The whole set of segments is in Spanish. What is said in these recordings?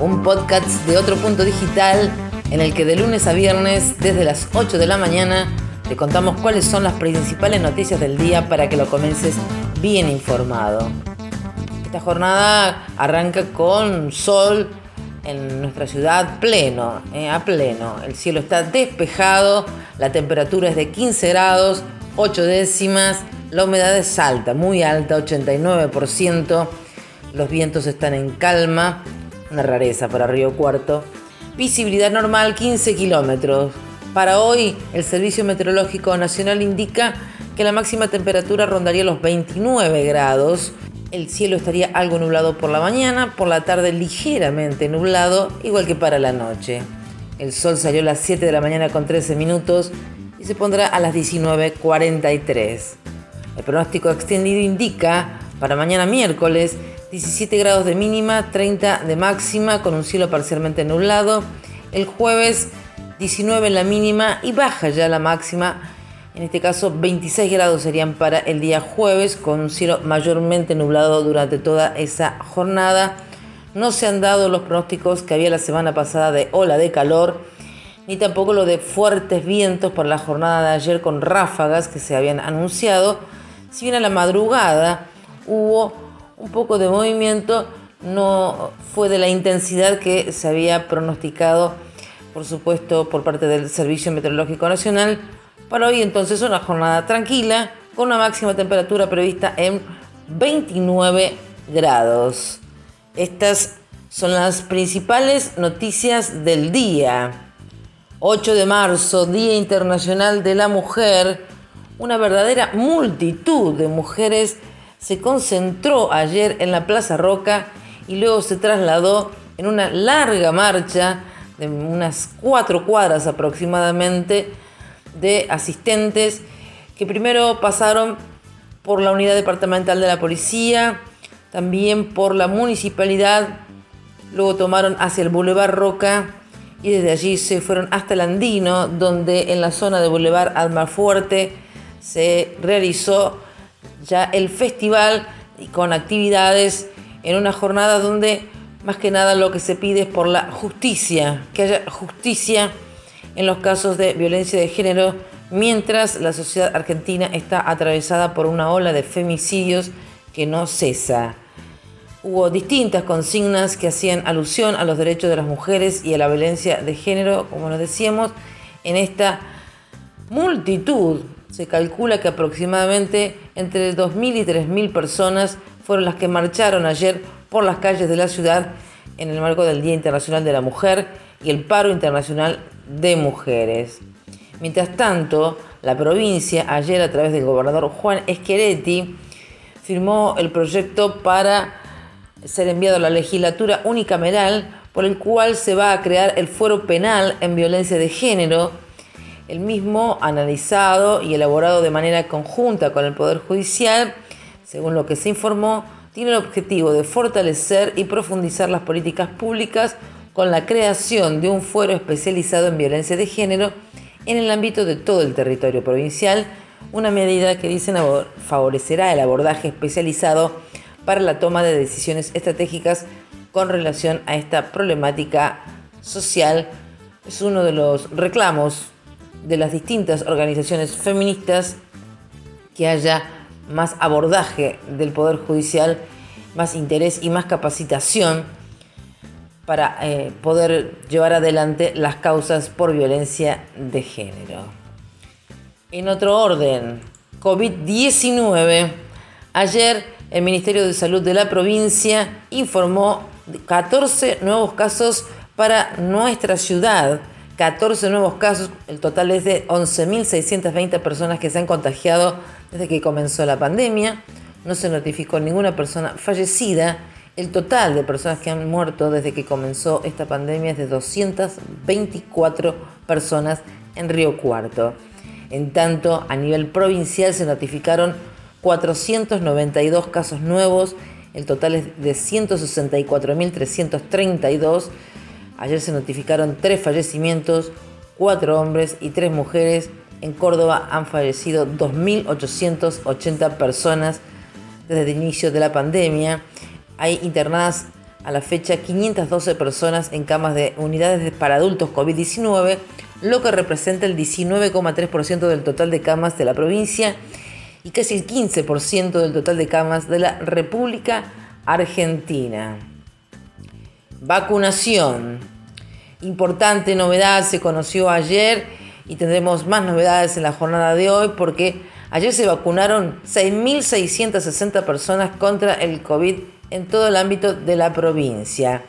un podcast de otro punto digital en el que de lunes a viernes, desde las 8 de la mañana, te contamos cuáles son las principales noticias del día para que lo comiences bien informado. Esta jornada arranca con sol en nuestra ciudad pleno, eh, a pleno. El cielo está despejado, la temperatura es de 15 grados, 8 décimas la humedad es alta, muy alta, 89%. Los vientos están en calma, una rareza para Río Cuarto. Visibilidad normal 15 kilómetros. Para hoy, el Servicio Meteorológico Nacional indica que la máxima temperatura rondaría los 29 grados. El cielo estaría algo nublado por la mañana, por la tarde ligeramente nublado, igual que para la noche. El sol salió a las 7 de la mañana con 13 minutos y se pondrá a las 19.43. El pronóstico extendido indica para mañana miércoles 17 grados de mínima, 30 de máxima con un cielo parcialmente nublado. El jueves 19 en la mínima y baja ya la máxima. En este caso 26 grados serían para el día jueves con un cielo mayormente nublado durante toda esa jornada. No se han dado los pronósticos que había la semana pasada de ola de calor, ni tampoco lo de fuertes vientos por la jornada de ayer con ráfagas que se habían anunciado. Si bien a la madrugada hubo un poco de movimiento, no fue de la intensidad que se había pronosticado, por supuesto, por parte del Servicio Meteorológico Nacional. Para hoy entonces una jornada tranquila, con una máxima temperatura prevista en 29 grados. Estas son las principales noticias del día. 8 de marzo, Día Internacional de la Mujer una verdadera multitud de mujeres se concentró ayer en la Plaza Roca y luego se trasladó en una larga marcha de unas cuatro cuadras aproximadamente de asistentes que primero pasaron por la unidad departamental de la policía, también por la municipalidad, luego tomaron hacia el Boulevard Roca y desde allí se fueron hasta el Andino, donde en la zona de Boulevard Almafuerte se realizó ya el festival con actividades en una jornada donde más que nada lo que se pide es por la justicia, que haya justicia en los casos de violencia de género, mientras la sociedad argentina está atravesada por una ola de femicidios que no cesa. Hubo distintas consignas que hacían alusión a los derechos de las mujeres y a la violencia de género, como nos decíamos, en esta multitud se calcula que aproximadamente entre 2.000 y 3.000 personas fueron las que marcharon ayer por las calles de la ciudad en el marco del Día Internacional de la Mujer y el Paro Internacional de Mujeres. Mientras tanto, la provincia ayer a través del gobernador Juan Esqueretti firmó el proyecto para ser enviado a la legislatura unicameral por el cual se va a crear el fuero penal en violencia de género el mismo, analizado y elaborado de manera conjunta con el Poder Judicial, según lo que se informó, tiene el objetivo de fortalecer y profundizar las políticas públicas con la creación de un fuero especializado en violencia de género en el ámbito de todo el territorio provincial, una medida que dicen favorecerá el abordaje especializado para la toma de decisiones estratégicas con relación a esta problemática social. Es uno de los reclamos de las distintas organizaciones feministas que haya más abordaje del Poder Judicial, más interés y más capacitación para eh, poder llevar adelante las causas por violencia de género. En otro orden, COVID-19. Ayer el Ministerio de Salud de la provincia informó 14 nuevos casos para nuestra ciudad 14 nuevos casos, el total es de 11.620 personas que se han contagiado desde que comenzó la pandemia. No se notificó ninguna persona fallecida. El total de personas que han muerto desde que comenzó esta pandemia es de 224 personas en Río Cuarto. En tanto, a nivel provincial se notificaron 492 casos nuevos, el total es de 164.332. Ayer se notificaron tres fallecimientos, cuatro hombres y tres mujeres. En Córdoba han fallecido 2.880 personas desde el inicio de la pandemia. Hay internadas a la fecha 512 personas en camas de unidades para adultos COVID-19, lo que representa el 19,3% del total de camas de la provincia y casi el 15% del total de camas de la República Argentina. Vacunación. Importante novedad se conoció ayer y tendremos más novedades en la jornada de hoy porque ayer se vacunaron 6.660 personas contra el COVID en todo el ámbito de la provincia.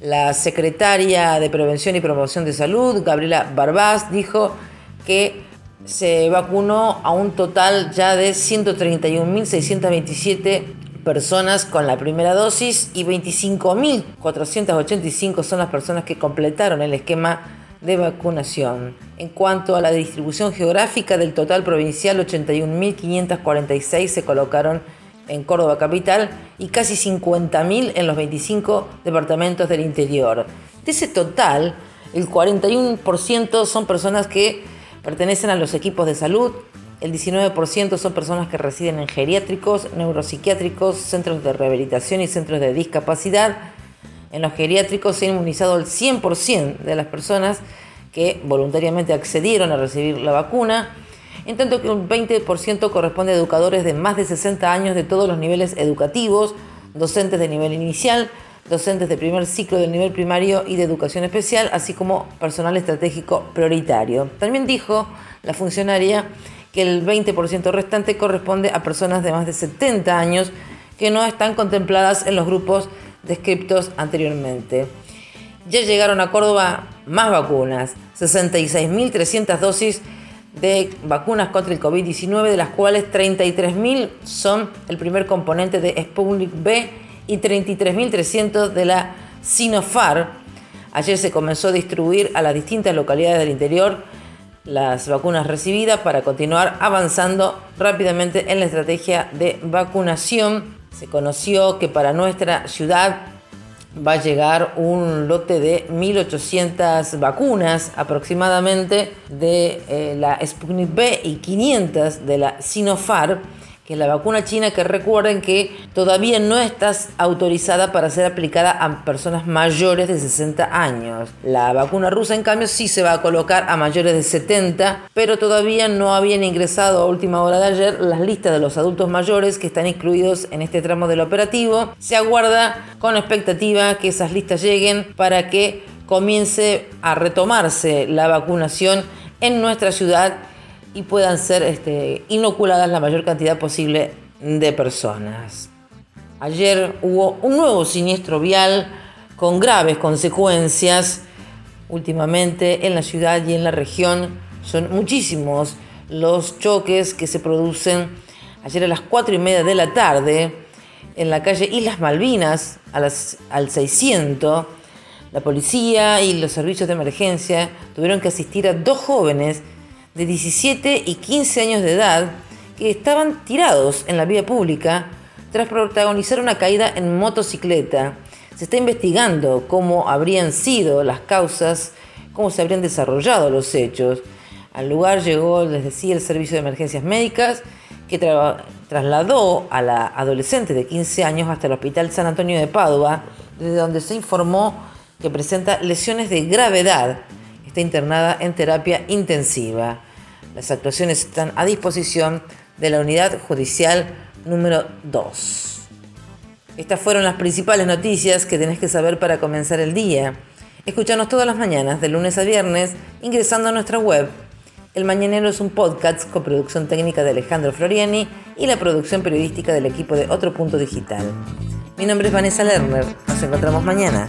La secretaria de Prevención y Promoción de Salud, Gabriela Barbás, dijo que se vacunó a un total ya de 131.627 personas con la primera dosis y 25.485 son las personas que completaron el esquema de vacunación. En cuanto a la distribución geográfica del total provincial, 81.546 se colocaron en Córdoba capital y casi 50.000 en los 25 departamentos del interior. De ese total, el 41% son personas que pertenecen a los equipos de salud, el 19% son personas que residen en geriátricos, neuropsiquiátricos, centros de rehabilitación y centros de discapacidad. En los geriátricos se ha inmunizado el 100% de las personas que voluntariamente accedieron a recibir la vacuna, en tanto que un 20% corresponde a educadores de más de 60 años de todos los niveles educativos, docentes de nivel inicial, docentes de primer ciclo del nivel primario y de educación especial, así como personal estratégico prioritario. También dijo la funcionaria que el 20% restante corresponde a personas de más de 70 años que no están contempladas en los grupos descriptos anteriormente. Ya llegaron a Córdoba más vacunas, 66.300 dosis de vacunas contra el COVID-19, de las cuales 33.000 son el primer componente de Sputnik B y 33.300 de la Sinopharm. Ayer se comenzó a distribuir a las distintas localidades del interior las vacunas recibidas para continuar avanzando rápidamente en la estrategia de vacunación. Se conoció que para nuestra ciudad va a llegar un lote de 1.800 vacunas aproximadamente de eh, la Sputnik B y 500 de la Sinopharm que es la vacuna china, que recuerden que todavía no está autorizada para ser aplicada a personas mayores de 60 años. La vacuna rusa, en cambio, sí se va a colocar a mayores de 70, pero todavía no habían ingresado a última hora de ayer las listas de los adultos mayores que están incluidos en este tramo del operativo. Se aguarda con expectativa que esas listas lleguen para que comience a retomarse la vacunación en nuestra ciudad y puedan ser este, inoculadas la mayor cantidad posible de personas. Ayer hubo un nuevo siniestro vial con graves consecuencias. Últimamente en la ciudad y en la región son muchísimos los choques que se producen ayer a las 4 y media de la tarde en la calle Islas Malvinas al 600. La policía y los servicios de emergencia tuvieron que asistir a dos jóvenes de 17 y 15 años de edad que estaban tirados en la vía pública tras protagonizar una caída en motocicleta. Se está investigando cómo habrían sido las causas, cómo se habrían desarrollado los hechos. Al lugar llegó, les decía, el servicio de emergencias médicas que trasladó a la adolescente de 15 años hasta el Hospital San Antonio de Padua, desde donde se informó que presenta lesiones de gravedad. Está internada en terapia intensiva. Las actuaciones están a disposición de la unidad judicial número 2. Estas fueron las principales noticias que tenés que saber para comenzar el día. Escuchanos todas las mañanas, de lunes a viernes, ingresando a nuestra web. El Mañanero es un podcast con producción técnica de Alejandro Floriani y la producción periodística del equipo de Otro Punto Digital. Mi nombre es Vanessa Lerner. Nos encontramos mañana.